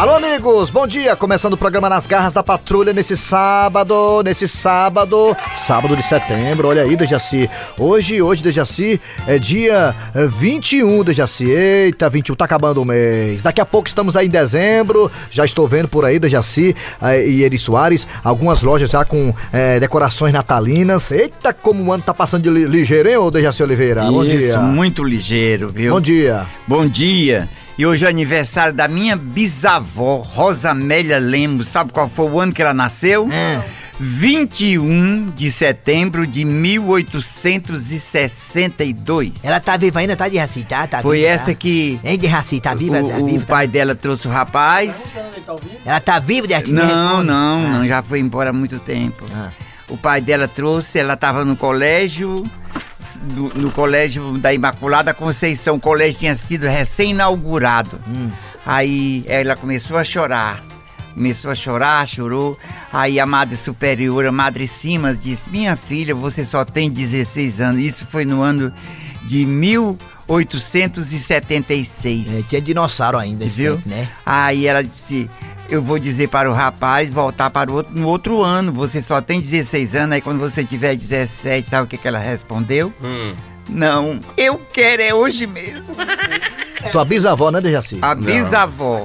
Alô, amigos, bom dia. Começando o programa Nas Garras da Patrulha nesse sábado, nesse sábado, sábado de setembro. Olha aí, Dejaci. Hoje, hoje, Dejaci, é dia é, 21, Dejaci. Eita, 21, tá acabando o mês. Daqui a pouco estamos aí em dezembro. Já estou vendo por aí, Dejaci é, e Eri Soares, algumas lojas já com é, decorações natalinas. Eita, como o ano tá passando de li- ligeiro, hein, ô Dejaci Oliveira? Bom Isso, dia. muito ligeiro, viu? Bom dia. Bom dia. E hoje é aniversário da minha bisavó, Rosa Amélia Lemos. Sabe qual foi o ano que ela nasceu? Ah. 21 de setembro de 1862. Ela tá viva ainda, tá de raci, tá? tá Foi viva, essa tá? que Hein, de raci, tá viva? tá o, o viva, tá- pai dela trouxe o rapaz. Ela tá viva de raci? Não, não, Ah. não, já foi embora há muito tempo. Ah. O pai dela trouxe, ela estava no colégio, no, no colégio da Imaculada Conceição. O colégio tinha sido recém-inaugurado. Hum. Aí ela começou a chorar. Começou a chorar, chorou. Aí a Madre Superior, a Madre Simas, disse: Minha filha, você só tem 16 anos. Isso foi no ano de 1876. É, tinha dinossauro ainda, Viu? tempo, né? Aí ela disse: Eu vou dizer para o rapaz voltar para o outro, no outro ano. Você só tem 16 anos. Aí quando você tiver 17, sabe o que, que ela respondeu? Hum. Não, eu quero é hoje mesmo. Tua bisavó, né, Dejaci? A bisavó.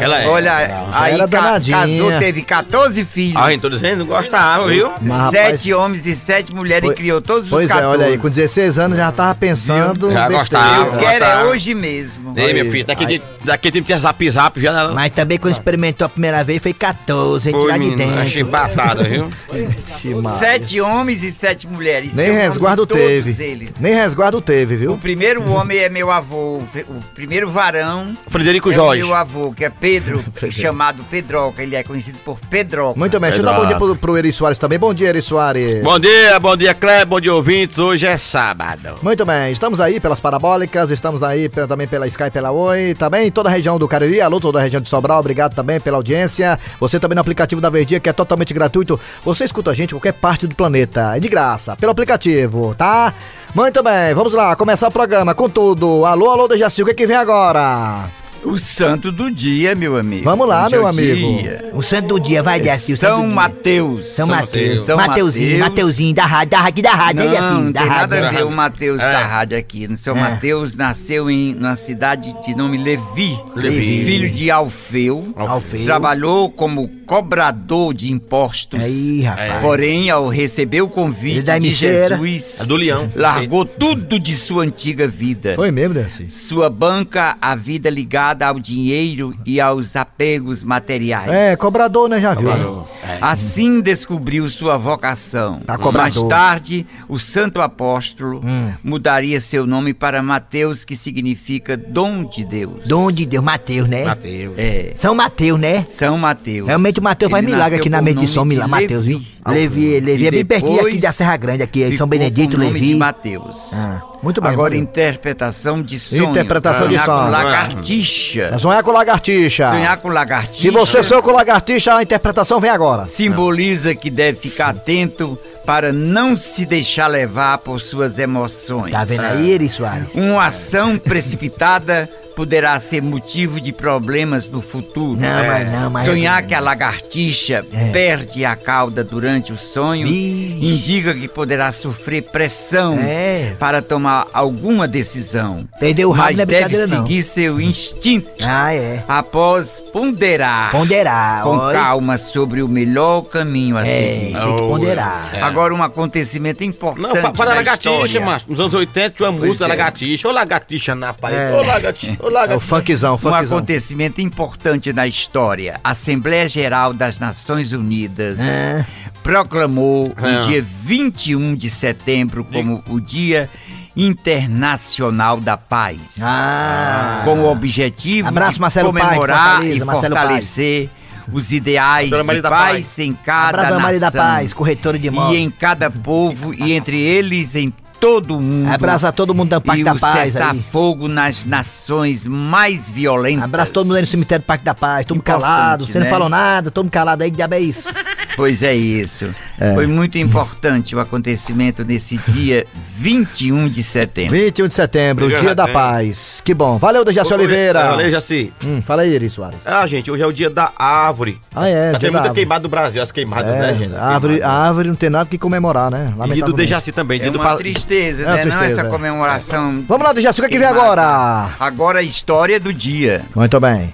Ela é. Olha, aí era ca- danadinha. casou, teve 14 filhos. Ah, então dizendo, gostava, viu? Mas, rapaz, sete homens e sete mulheres Foi- e criou todos Pois os é, 14. olha aí, com 16 anos já tava pensando Já besteira. gostava. Eu quero é hoje mesmo. Ei, meu Aí. filho, daqui, tem- daqui tem que ter zap zap já. Não, Mas também quando experimentou a primeira vez foi 14, hein? Foi, Tirar de menino, achei dentro. batata, viu? Ixi, Maria. Sete homens e sete mulheres. Nem Seu nome resguardo todos teve. Eles. Nem resguardo teve, O viu? primeiro homem é meu avô, o primeiro varão Frederico é Jorge. o meu avô, que é Pedro, chamado Pedroca, ele é conhecido por Pedroca. Muito bem, deixa eu dar bom dia pro, pro Eri Soares também. Bom dia, Eri Soares. Bom dia, bom dia, Cleber, bom dia, ouvintes. Hoje é sábado. Muito bem, estamos aí pelas parabólicas, estamos aí também pela Sky, pela Oi, também em toda a região do Cariri, alô, toda a região de Sobral, obrigado também pela audiência. Você também no aplicativo da Verdia, que é totalmente gratuito. Você escuta a gente em qualquer parte do planeta, é de graça, pelo aplicativo, tá? Muito bem, vamos lá, começar o programa com tudo. Alô, alô, Dejaci, o que que vem agora? O santo do dia, meu amigo. Vamos lá, Hoje é meu amigo. dia. O santo do dia, vai, Dejaci. São. Mateus. São Mateus. São Mateuzinho, Mateus. Mateuzinho, da rádio, da rádio, da rádio, né, Não, Dejaci? Da tem rádio. nada a ver o Mateus É. da rádio aqui. O seu É. Mateus nasceu em uma cidade de nome Levi. Levi. Filho de Alfeu. Alfeu. Trabalhou como cobrador de impostos. Aí, rapaz. Porém, ao receber o convite da de. Jesus, É do Leão. largou tudo de sua antiga vida. Foi mesmo, Dejaci? Sua banca, a vida ligada ao dinheiro e aos apegos materiais. É, cobrador, né, já viu? É. Assim descobriu sua vocação. Tá. Mais tarde, o santo apóstolo Hum. mudaria seu nome para Mateus, que significa dom de Deus. Dom de Deus, Mateus, né? Mateus. É, São Mateus, né? São Mateus. Realmente o Mateus faz milagre aqui na mente de São Milagre. Mateus, viu? Levi. Levi, Levi é bem pertinho aqui da Serra Grande, aqui, São ficou Benedito, com o nome Levi. de Mateus. Ah. Muito bem. Agora, interpretação de sonho. Interpretação de sonho. lagartixa. Sonhar com lagartixa. Sonhar com lagartixa. Se você sonhou com lagartixa, a interpretação vem agora. simboliza que deve ficar atento para não se deixar levar por suas emoções. Tá vendo aí, Eri Soares? Uma ação precipitada poderá ser motivo de problemas no futuro. Não, mas não, mas... Sonhar que a lagartixa É. perde a cauda durante o sonho Ih. indica que poderá sofrer pressão É. para tomar alguma decisão. Perder o rabo mas não é deve brincadeira, não. seguir seu instinto Ah, é. após ponderar Ponderar, com olha. calma sobre o melhor caminho a É, seguir. tem que ponderar. é. Agora, um acontecimento importante. Não, fala da lagartixa, mano. Nos anos 80 tinha uma música é. lagartixa. Ô lagartixa na parede. É. Ô lagartixa, ô É o funkzão, Um funkzão. acontecimento importante na história. A Assembleia Geral das Nações Unidas Ah. proclamou Ah. o dia 21 de setembro como o Dia Internacional da Paz. Ah. Com o objetivo Abraço, de Marcelo comemorar e Marcelo fortalecer os ideais de paz, Paz. em cada Abraço, Dona Maria da nação Paz, corretora de e em cada povo e entre eles em todo mundo. Abraço a todo mundo da Parque e da Paz cessar aí. fogo nas nações mais violentas. Abraço todo mundo aí no cemitério Parque da Paz, todo mundo calado. Você não né? falou nada, todo mundo calado aí, que diabo é isso? Pois é isso. Foi muito importante o acontecimento nesse dia 21 de setembro. 21 de setembro, Melhor dia da paz. Que bom. Valeu, Dejaci Oliveira. Valeu, Jaci. Hum, fala aí, Eri Soares. Ah, gente, hoje é o dia da árvore. Ah, é, Já dia tem muita queimada do Brasil, as queimadas, né, gente? É, a árvore, a árvore não tem nada que comemorar, né? E dia do. Dejaci também, É dia do uma pa- tristeza, É uma né? Não tristeza, essa é. comemoração. Vamos lá, Dejaci, o que, é que vem agora? Agora a história do dia. Muito bem.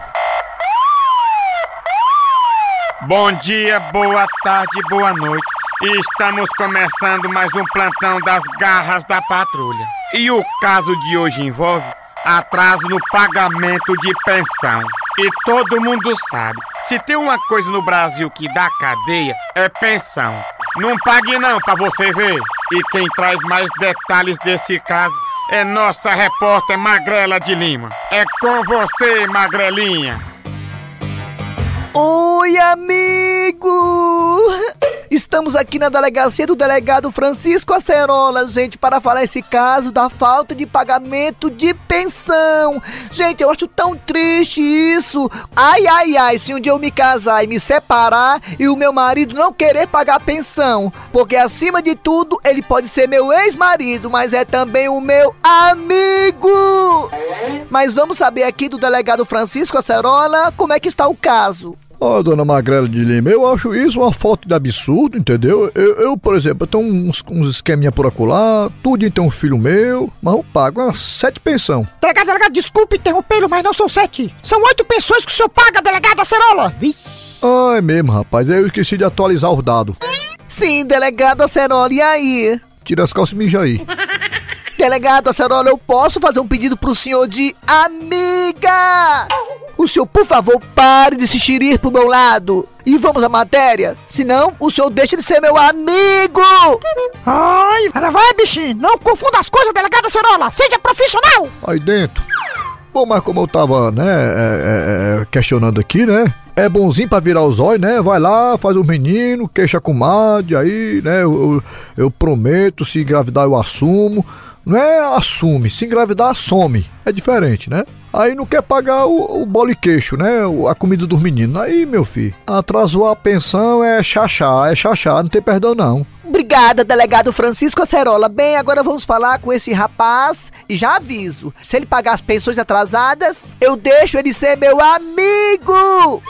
Bom dia, boa tarde, boa noite. Estamos começando mais um plantão das garras da patrulha. E o caso de hoje envolve atraso no pagamento de pensão. E todo mundo sabe, se tem uma coisa no Brasil que dá cadeia, é pensão. Não pague não pra você ver. E quem traz mais detalhes desse caso é nossa repórter Magrela de Lima. É com você, Magrelinha. Oi, amigo! Estamos aqui na delegacia do delegado Francisco Acerola, gente, para falar esse caso da falta de pagamento de pensão. Gente, eu acho tão triste isso. Ai, ai, ai, se um dia eu me casar e me separar e o meu marido não querer pagar pensão, porque acima de tudo ele pode ser meu ex-marido, mas é também o meu amigo. Mas vamos saber aqui do delegado Francisco Acerola como é que está o caso. Ó, dona Magrela de Lima, eu acho isso uma falta de absurdo, entendeu? Eu, eu, por exemplo, eu tenho uns, uns esqueminha por acolá, tudo tem um filho meu, mas eu pago umas sete pensão. Delegado, delegado, desculpe interrompê-lo, mas não são sete. São oito pensões que o senhor paga, delegado Acerola. Ah, é mesmo, rapaz, eu esqueci de atualizar os dados. Sim, delegado Acerola, e aí? Tira as calças e mija aí. Delegado Acerola, eu posso fazer um pedido pro senhor de amiga? O senhor, por favor, pare de se xirir pro meu lado. E vamos à matéria. Senão, o senhor deixa de ser meu amigo. Ai, vai, vai, bichinho. Não confunda as coisas, delegado Acerola. Seja profissional. Aí dentro. Bom, mas como eu tava, né, é, é, é, questionando aqui, né? É bonzinho pra virar os olhos, né? Vai lá, faz o menino, queixa com madre, aí, né? Eu, eu, eu prometo, se engravidar eu assumo. Não é assume, se engravidar, some. É diferente, né? Aí não quer pagar o, o bolo e queixo, né? O- A comida dos meninos. Aí, meu filho, atrasou a pensão, é chachá, é chachá, não tem perdão não. Obrigada, delegado Francisco Acerola. Bem, agora vamos falar com esse rapaz e já aviso. Se ele pagar as pensões atrasadas, eu deixo ele ser meu amigo.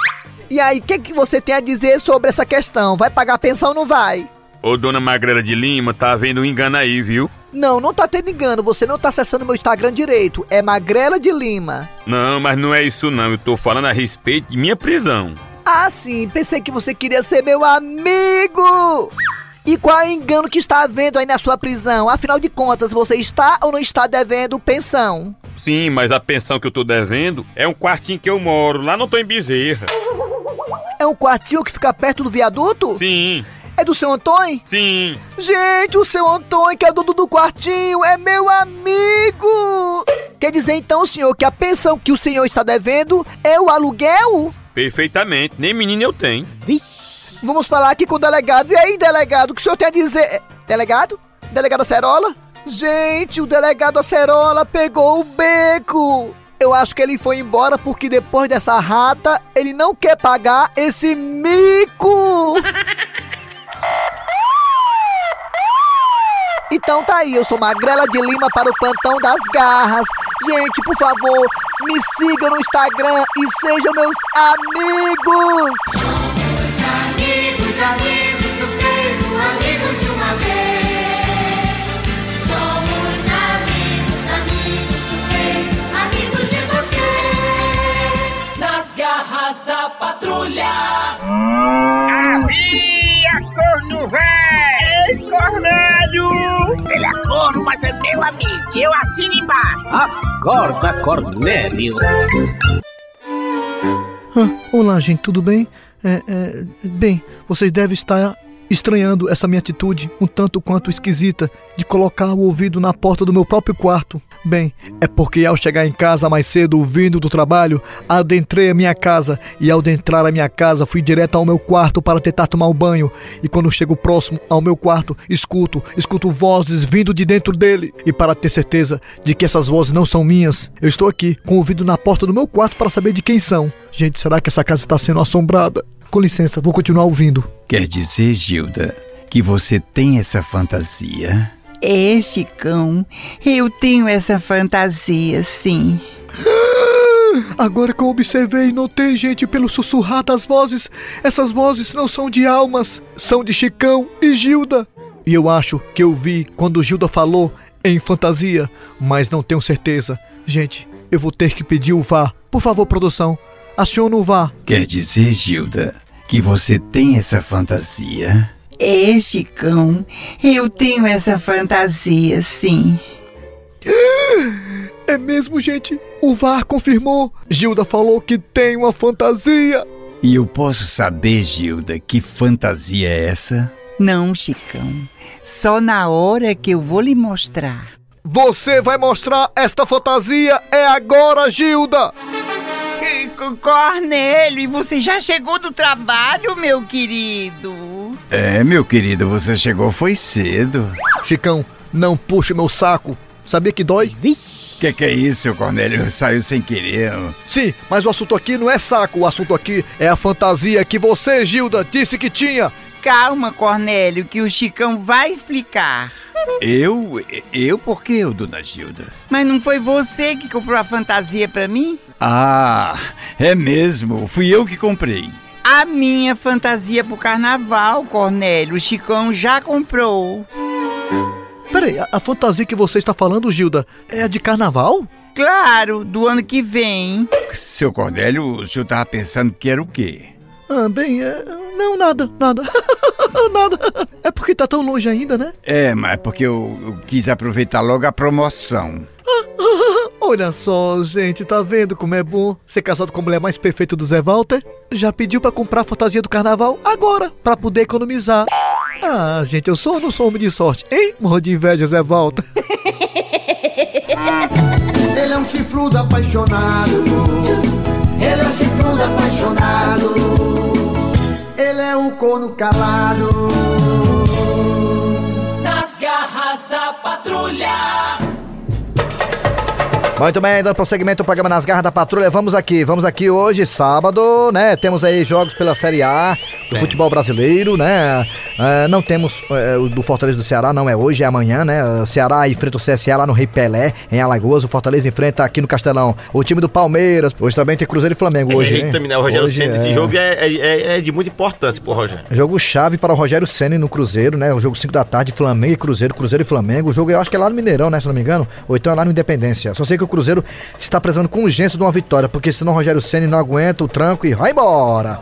E aí, o que, que você tem a dizer sobre essa questão? Vai pagar a pensão ou não vai? Ô, dona Magrela de Lima, tá havendo um engano aí, viu? Não, não tá tendo engano. Você não tá acessando meu Instagram direito. É Magrela de Lima. Não, mas não é isso não. Eu tô falando a respeito de minha prisão. Ah, sim. Pensei que você queria ser meu amigo. E qual é o engano que está havendo aí na sua prisão? Afinal de contas, você está ou não está devendo pensão? Sim, mas a pensão que eu tô devendo é um quartinho que eu moro. Lá não tô em Bezerra. É um quartinho que fica perto do viaduto? Sim, É do seu Antônio? sim. Gente, o seu Antônio, que é dono do quartinho, é meu amigo! Quer dizer então, senhor, que a pensão que o senhor está devendo é o aluguel? Perfeitamente. Nem menino eu tenho. Vamos falar aqui com o delegado. E aí, delegado, o que o senhor tem a dizer? Delegado? Delegado Acerola? Gente, o delegado Acerola pegou o beco! Eu acho que ele foi embora porque depois dessa rata, ele não quer pagar esse mico! Então tá aí, eu sou Magrela de Lima para o Plantão das Garras. Gente, por favor, me sigam no Instagram e sejam meus amigos! Amigos, amigos do peito, amigos de uma vez. Somos amigos, amigos do peito, amigos de você. Nas garras da patrulha. Havia corno velho. Ei, Cornélio. Ele é corno, mas é meu amigo. Eu assino embaixo. Acorda, Cornélio. Ah, olá, gente, tudo bem? É, é, bem, vocês devem estar estranhando essa minha atitude, um tanto quanto esquisita, de colocar o ouvido na porta do meu próprio quarto. Bem, é porque ao chegar em casa mais cedo, vindo do trabalho, adentrei a minha casa e ao adentrar a minha casa fui direto ao meu quarto para tentar tomar um banho. E quando chego próximo ao meu quarto, escuto, escuto vozes vindo de dentro dele. E para ter certeza de que essas vozes não são minhas, eu estou aqui com o ouvido na porta do meu quarto para saber de quem são. Gente, será que essa casa está sendo assombrada? Com licença, vou continuar ouvindo. Quer dizer, Gilda, que você tem essa fantasia? É, Chicão, eu tenho essa fantasia, sim. Agora que eu observei e notei, gente, pelo sussurrar das vozes, essas vozes não são de almas, são de Chicão e Gilda. E eu acho que eu vi quando Gilda falou em fantasia, mas não tenho certeza. Gente, eu vou ter que pedir o VAR. Por favor, produção, aciona o VAR. Quer dizer, Gilda, que você tem essa fantasia? É, Chicão, eu tenho essa fantasia, sim. É mesmo, gente? O VAR confirmou. Gilda falou que tem uma fantasia. E eu posso saber, Gilda, que fantasia é essa? Não, Chicão, só na hora que eu vou lhe mostrar. Você vai mostrar esta fantasia é agora, Gilda! Cornélio, e você já chegou do trabalho, meu querido? É, meu querido, você chegou foi cedo. Chicão, não puxe meu saco. Sabia que dói? Que que é isso, Cornélio? Saiu sem querer. Sim, mas o assunto aqui não é saco. O assunto aqui é a fantasia que você, Gilda, disse que tinha. Calma, Cornélio, que o Chicão vai explicar. Eu? Eu por quê, ô, dona Gilda? Mas não foi você que comprou a fantasia pra mim? Ah, é mesmo. Fui eu que comprei. A minha fantasia pro carnaval, Cornélio, o Chicão já comprou. Peraí, a, a fantasia que você está falando, Gilda, é a de carnaval? Claro, do ano que vem. Seu Cornélio, o senhor tava pensando que era o quê? Ah, bem, é... não, nada, nada. nada. É porque tá tão longe ainda, né? É, mas é porque eu, eu quis aproveitar logo a promoção. Olha só, gente, tá vendo como é bom ser casado com a mulher mais perfeita do Zé Walter? Já pediu pra comprar a fantasia do carnaval agora, pra poder economizar. Ah, gente, eu sou ou não sou homem de sorte, hein? Morro de inveja, Zé Walter. Ele é um chifrudo apaixonado. Ele é um chifrudo apaixonado. Um corno calado. Muito bem, dando prosseguimento ao programa Nas Garras da Patrulha, vamos aqui, vamos aqui hoje, sábado, né? Temos aí jogos pela Série A do futebol brasileiro, né? É, não temos é, o do Fortaleza do Ceará, não é hoje, é amanhã, né? O Ceará enfrenta o CSA lá no Rei Pelé, em Alagoas. O Fortaleza enfrenta aqui no Castelão o time do Palmeiras. Hoje também tem Cruzeiro e Flamengo. Hoje, Hoje, terminar o Rogério Hoje Senna, é. esse jogo é, é, é- é de muito importante pro Rogério. Jogo chave para o Rogério Senna no Cruzeiro, né? O jogo 5 da tarde, Flamengo e Cruzeiro, Cruzeiro e Flamengo. O jogo eu acho que é lá no Mineirão, né? Se não me engano. Ou então é lá no Independência. Só sei que o Cruzeiro está precisando com urgência de uma vitória, porque senão o Rogério Senna não aguenta o tranco e vai embora.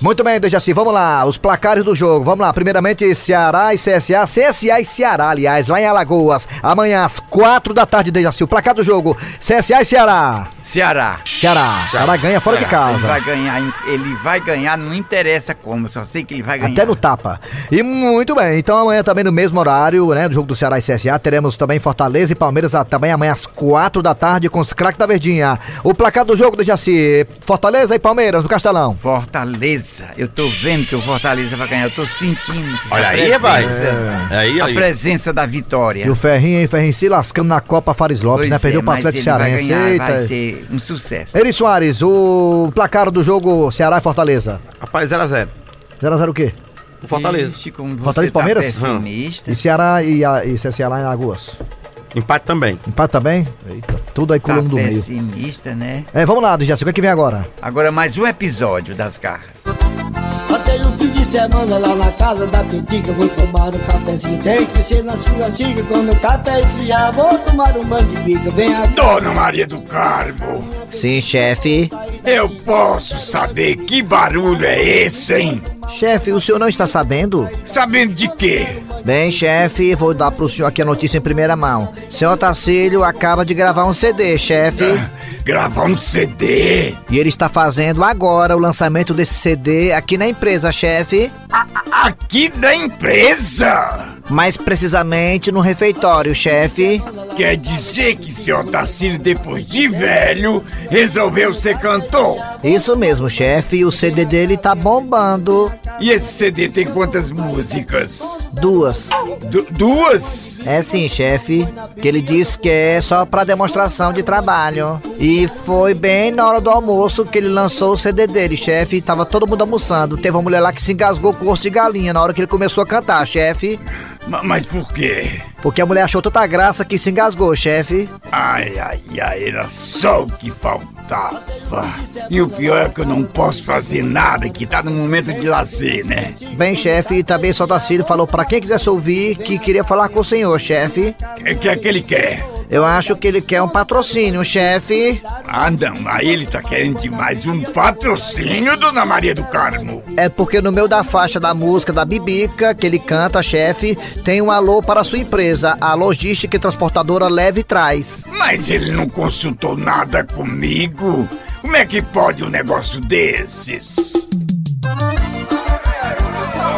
Muito bem, Dejaci, vamos lá. Os placares do jogo. Vamos lá. Primeiramente, Ceará e CSA. CSA e Ceará, aliás, lá em Alagoas. Amanhã às 4 da tarde, Dejaci. O placar do jogo: CSA e Ceará. Ceará. Ceará. Ceará ganha fora de Ele casa. vai ganhar, ele vai ganhar, não interessa como, só sei que ele vai ganhar. Até no tapa. E muito bem, então amanhã também no mesmo horário, né, do jogo do Ceará e CSA, teremos também Fortaleza e Palmeiras ah, também amanhã às quatro da tarde com os craques da Verdinha. O placar do jogo do Jaci, Fortaleza e Palmeiras no Castelão. Fortaleza. Eu tô vendo que o Fortaleza vai ganhar, eu tô sentindo. Olha a aí, presença, vai. É. Aí, a aí. presença da vitória. E o Ferrinho, hein, Ferrinho se lascando na Copa Fares Lopes, Pois né, perdeu é, para o Atlético ele vai Cearense. ganhar, vai ser um sucesso. Eri Soares, o placar do jogo Ceará e Fortaleza. Rapaz, 0x0. 0x0 o quê? O Fortaleza. Ixi, Fortaleza e tá Palmeiras? pessimista. E Ceará e, a, e CSA lá em Alagoas. Empate também. Empate também? Eita, tudo aí Tá colando do meio. pessimista, né? É, vamos lá, Jaci, o que, é que vem agora? Agora mais um episódio das garras. Passei um fim de semana lá na casa da Pitica, vou tomar um cafezinho. Tem que ser na sua xícara, quando o café esfriar, vou tomar um banho de bica. Vem aqui. Dona Maria do Carmo, Sim, chefe. Eu posso saber que barulho é esse, hein? Chefe, o senhor não está sabendo? Sabendo de quê? Bem, chefe, vou dar pro senhor aqui a notícia em primeira mão. Seu Otacílio acaba de gravar um CD, chefe. Gravar um CD? E ele está fazendo agora o lançamento desse CD aqui na empresa, chefe. Aqui da empresa? Mais precisamente no refeitório, chefe. Quer dizer que seu Otacílio, depois de velho, resolveu ser cantor? Isso mesmo, chefe. E o CD dele tá bombando. E esse CD tem quantas músicas? Duas. Du- duas? É sim, chefe. Que ele disse que é só pra demonstração de trabalho. E foi bem na hora do almoço que ele lançou o CD dele, chefe. Tava todo mundo almoçando. Teve uma mulher lá que se engasgou com o osso de galinha na hora que ele começou a cantar, chefe. Ma- Mas por quê? Porque a mulher achou tanta graça que se engasgou, chefe. Ai, ai, ai, era só o que faltava. E o pior é que eu não posso fazer nada, que tá no momento de lazer, né? Bem, chefe, e também Sotacílio falou pra quem quisesse ouvir que queria falar com o senhor, chefe. O que é que ele quer? Eu acho que ele quer um patrocínio, chefe. Ah, não, aí ele tá querendo demais um patrocínio, Dona Maria do Carmo. É porque no meio da faixa da música da Bibica, que ele canta, chefe, tem um alô para a sua empresa, a logística e transportadora Leve Traz. Mas ele não consultou nada comigo. Como é que pode um negócio desses?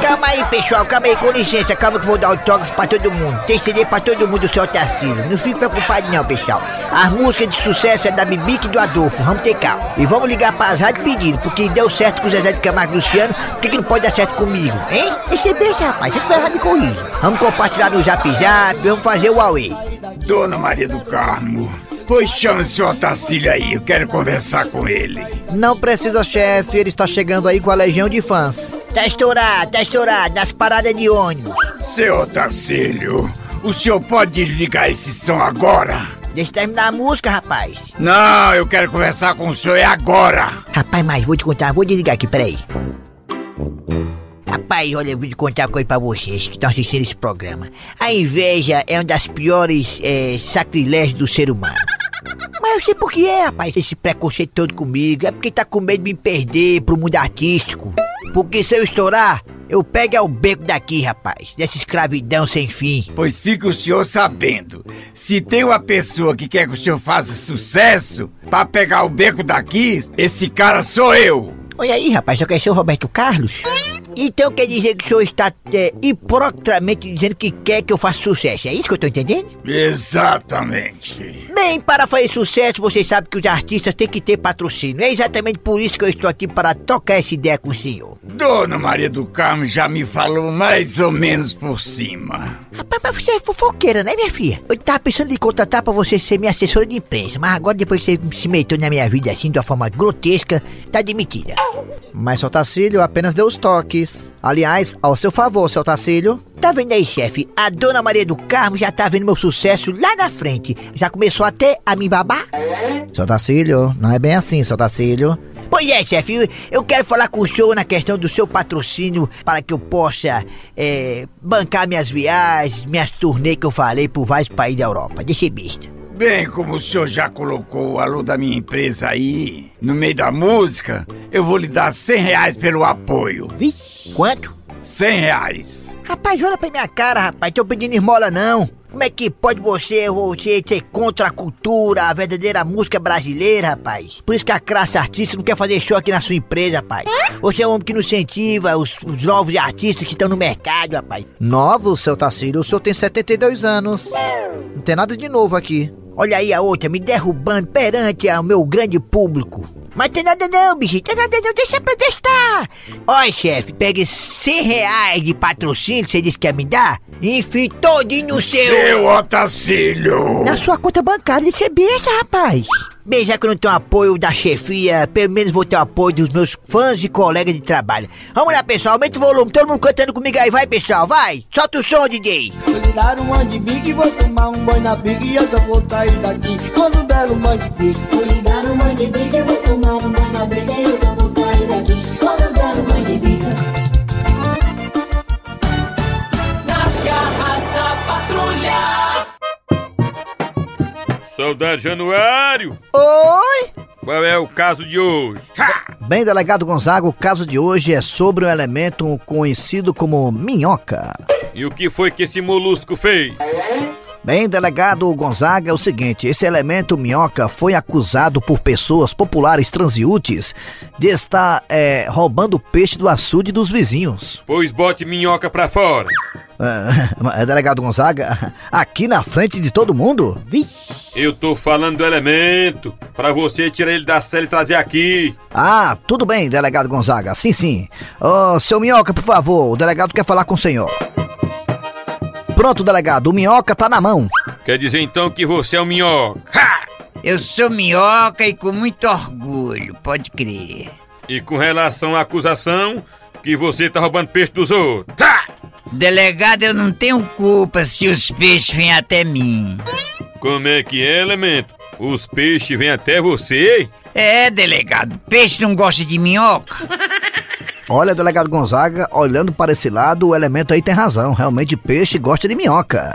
Calma aí, pessoal, calma aí, com licença, calma que eu vou dar autógrafo pra todo mundo. Tem CD pra todo mundo, seu Tarcísio. Não fique preocupado não, pessoal. As músicas de sucesso é da Bibique e do Adolfo, vamos ter calma. E vamos ligar pras rádios pedindo, porque deu certo com o Zezé de Camargo Luciano, por que, que não pode dar certo comigo, hein? Deixa eu ver, rapaz, sempre vai errar me corrija. Vamos compartilhar no Zap Zap, vamos fazer o Huawei. Dona Maria do Carmo, pois chame o senhor Otacílio aí, eu quero conversar com ele. Não precisa, chefe, ele está chegando aí com a legião de fãs. Tá estourado, tá estourado, nas paradas de ônibus. Seu Otacílio, o senhor pode desligar esse som agora? Deixa eu terminar a música, rapaz. Não, eu quero conversar com o senhor é agora. Rapaz, mas vou te contar, vou desligar aqui, peraí. Rapaz, olha, eu vou te contar uma coisa pra vocês que estão assistindo esse programa. A inveja é uma das piores é, sacrilégios do ser humano. Mas eu sei por que é, rapaz, esse preconceito todo comigo. É porque tá com medo de me perder pro mundo artístico. Porque se eu estourar, eu pego é o beco daqui, rapaz. Dessa escravidão sem fim. Pois fica o senhor sabendo. Se tem uma pessoa que quer que o senhor faça sucesso, pra pegar o beco daqui, esse cara sou eu. Olha aí, rapaz, só quer ser o Roberto Carlos? Então quer dizer que o senhor está é, hipocritamente dizendo que quer que eu faça sucesso, é isso que eu tô entendendo? Exatamente. Bem, para fazer sucesso, vocês sabem que os artistas têm que ter patrocínio. É exatamente por isso que eu estou aqui para trocar essa ideia com o senhor. Dona Maria do Carmo já me falou mais ou menos por cima. Rapaz, mas você é fofoqueira, né, minha filha? Eu tava pensando em contratar pra você ser minha assessora de imprensa, mas agora depois que você se meteu na minha vida assim, de uma forma grotesca, tá demitida. Mas seu Tacílio apenas deu os toques. Aliás, ao seu favor, seu Tacílio. Tá vendo aí, chefe? A dona Maria do Carmo já tá vendo meu sucesso lá na frente. Já começou até a me babar? Seu Tacílio, não é bem assim, seu Tacílio. Pois é, chefe, eu- quero falar com o senhor na questão do seu patrocínio para que eu possa é, bancar minhas viagens, minhas turnês que eu falei por vários países da Europa. Deixa besta. Bem, como o senhor já colocou o alô da minha empresa aí, no meio da música, eu vou lhe dar 100 reais pelo apoio. Vixe, quanto? 100 reais. Rapaz, olha pra minha cara, rapaz, tô pedindo esmola não. Como é que pode você, você ser contra a cultura, a verdadeira música brasileira, rapaz? Por isso que a classe artista não quer fazer show aqui na sua empresa, rapaz. Você é um homem que não incentiva os, os novos artistas que estão no mercado, rapaz. Novo, seu Tacílio, o senhor tem 72 anos. Não tem nada de novo aqui. Olha aí a outra me derrubando perante o meu grande público. Mas tem nada não, bicho, tem nada não, deixa pra testar. Olha, chefe, pegue 100 reais de patrocínio que você disse que ia me dar e enfim todinho no seu... Seu Otacílio. Na sua conta bancária de ser besta, rapaz. Bem, já que eu não tenho apoio da chefia, pelo menos vou ter o apoio dos meus fãs e colegas de trabalho. Vamos lá, pessoal, aumenta o volume, todo mundo cantando comigo aí, vai, pessoal, vai. Solta o som, DJ. Vou tirar um de e vou tomar um banho na bica e eu só vou sair daqui quando der um de bico. Vou ligar um monte de eu vou tomar um banho na bica e eu só vou sair daqui quando der um monte de. Nas garras da patrulha. Soldado Januário, Oi? qual é o caso de hoje? Bem, delegado Gonzaga, o caso de hoje é sobre um elemento conhecido como minhoca. E o que foi que esse molusco fez? Bem, delegado Gonzaga, é o seguinte: esse elemento minhoca foi acusado por pessoas populares transeúntes de estar é, roubando peixe do açude dos vizinhos. Pois bote minhoca pra fora. É, delegado Gonzaga, aqui na frente de todo mundo? Vixe. Eu tô falando do elemento, pra você tirar ele da cela e trazer aqui. Ah, tudo bem, delegado Gonzaga. Sim, sim. Ô, seu Minhoca, por favor, o delegado quer falar com o senhor. Pronto, delegado, o Minhoca tá na mão. Quer dizer então que você é o minhoca. Eu sou minhoca e com muito orgulho, pode crer. E com relação à acusação, que você tá roubando peixe dos outros. Delegado, eu não tenho culpa se os peixes vêm até mim. Como é que é, elemento? Os peixes vêm até você? É, delegado, peixe não gosta de minhoca. Olha, delegado Gonzaga, olhando para esse lado, o elemento aí tem razão. Realmente, peixe gosta de minhoca.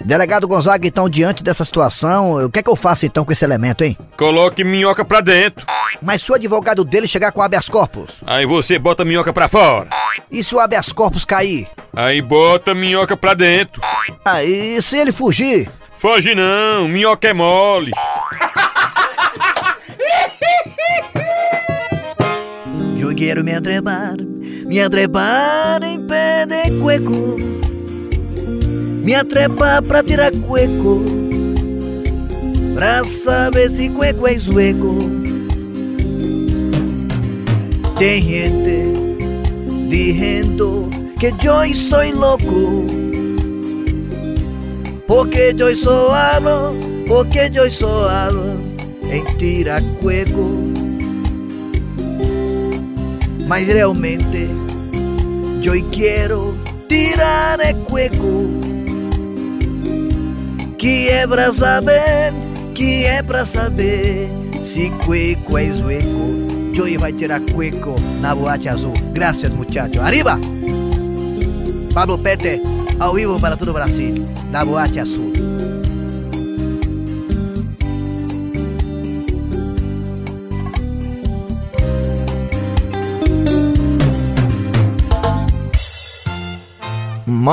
Delegado Gonzaga, então, diante dessa situação, o que é que eu faço então com esse elemento, hein? Coloque minhoca pra dentro. Mas se o advogado dele chegar com habeas corpus? Aí você bota a minhoca pra fora. E se o habeas corpus cair? Aí bota a minhoca pra dentro. Aí, se ele fugir? Foge não, minhoca é mole. Quero me atrepar, me atrepar em pé de cueco. Me atrepar pra tirar cueco. Pra saber se cueco é zueco. Tem gente dizendo que eu sou louco. Porque eu sou alo, porque eu sou alo em tirar cueco. Mas realmente eu quero tirar é cueco. Que é pra saber, que é pra saber Se cueco é zueco Eu vai tirar cueco na boate azul. Graças muchacho, arriba! Pablo Pete, ao vivo para todo o Brasil Na boate azul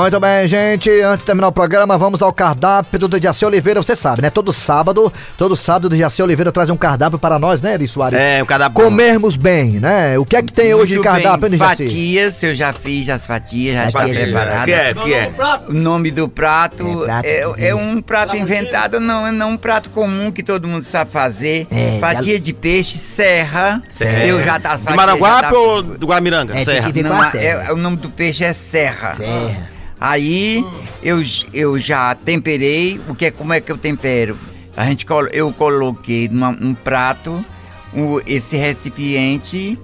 Muito bem, gente. Antes de terminar o programa, vamos ao cardápio do Dejaci Oliveira. Você sabe, né? Todo sábado, todo sábado, o Dejaci Oliveira traz um cardápio para nós, né, Eri Soares? É, um cardápio. Comermos bem, né? O que é que tem hoje de Muito cardápio, bem, Dejaci? Fatias, eu já fiz as fatias, já está preparada. O que é? O que é? O nome do prato É, é, prato é um prato inventado, não, é não um prato comum que todo mundo sabe fazer. É, Fatia de peixe, serra. Serra. Eu já tá as Do fatias. Maranguape já tá- ou do Guamiranga? É, tem Serra. Não, é- serra. é- o nome do peixe é serra. Serra. Aí eu, eu já temperei. O que é, como é que eu tempero? A gente eu coloquei numa- num prato o- esse recipiente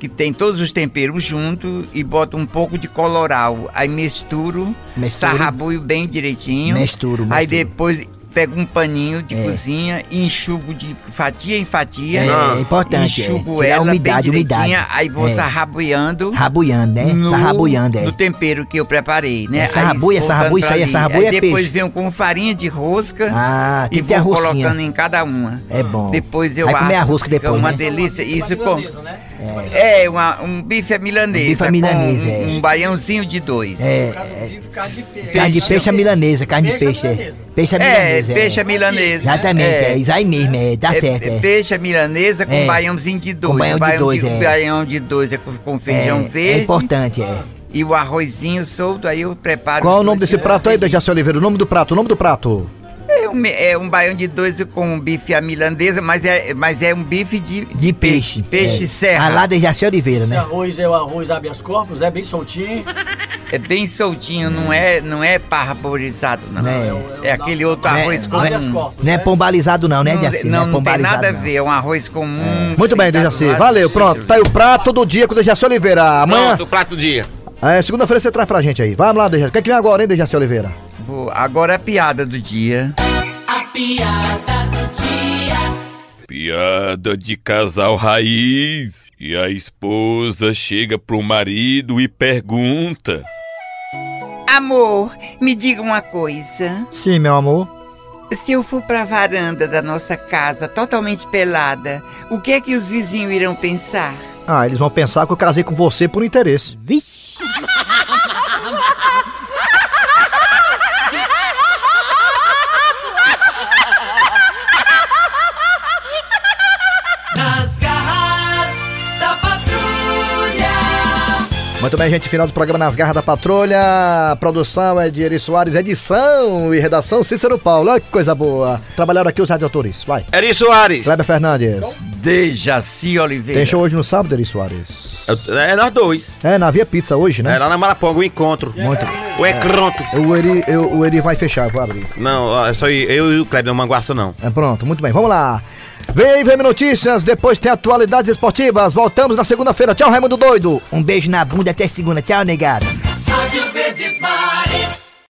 que tem todos os temperos junto e boto um pouco de coloral. Aí misturo, Mistura. sarrabuio bem direitinho. Misturo, Aí misturo. depois pego um paninho de É. cozinha e enxugo de fatia em fatia. É, é importante, é. Enxugo a ela umidade, bem direitinha. umidade. Aí vou É. sarrabuiando Rabuiando, né? no, Sarrabuiando, é. no tempero que eu preparei, né? É, sarrabuia, Aí, sarrabuia, isso aí é sarrabuia, Aí é depois peixe. venho com farinha de rosca Ah, e que a vou colocando em cada uma. É bom. Depois eu Vai comer a asso, rosca fica depois, uma né? delícia. Isso com... É, uma- um bife à milanesa. Bife à milanesa, com é. um baiãozinho de dois. É, é. Carne de peixe à milanesa, carne de peixe, é. Peixe à É, milanesa. peixe à milanesa. Exatamente, é. É. Isso aí mesmo, é. É, certo, é é. peixe à milanesa com É. baiãozinho de dois. baião de baião dois, é. baião de dois é com, com feijão É, verde. É importante, é. E o arrozinho solto, aí eu preparo. Qual o nome desse prato aí, Dejaci Oliveira? O nome do prato, o nome do prato. É um, é um baião de dois com um bife à milandesa, mas é, mas é um bife de, De peixe. Peixe é. serra. Ah, lá de Jaci Oliveira, Esse né? arroz é o arroz habeas corpus, é bem soltinho. É bem soltinho, não é, não é parborizado, não. É. É, aquele outro Não é- arroz não é- comum. Não é pombalizado não, né, Não, Jaci? não, é não tem nada a não. ver, é um arroz comum. Muito bem, Dejaci. Valeu, pronto. Tá aí o prato todo dia com o Dejaci Oliveira. Amanhã. Pronto, o prato do dia. É, segunda-feira você traz pra gente aí. Vamos lá, Dejaci. O que é que vem agora, hein, Dejaci Oliveira? Vou- Agora a piada do dia. Piada do dia. Piada de casal raiz. E a esposa chega pro marido e pergunta: Amor, me diga uma coisa. Sim, meu amor. Se eu for pra varanda da nossa casa totalmente pelada, o que é que os vizinhos irão pensar? Ah, eles vão pensar que eu casei com você por interesse. Nas bem, gente. Final do programa Nas Garras da Patrulha. A produção é de Eri Soares, edição e redação Cícero Paulo. Olha que coisa boa. Trabalharam aqui os radiotores. Vai. Eri Soares. Kleber Fernandes. Dejaci Oliveira. Tem show hoje no sábado, Eri Soares? É nós dois. É, na Via Pizza hoje, né? É lá na Maraponga, o encontro. Muito. O encontro. O Eri, eu- o Eri vai fechar, vou abrir. Não, é só eu e o Kleber, não manguaça não. É pronto, muito bem, vamos lá. Vem aí, vem notícias, depois tem atualidades esportivas. Voltamos na segunda-feira. Tchau, Raimundo Doido. Um beijo na bunda até segunda. Tchau, negado.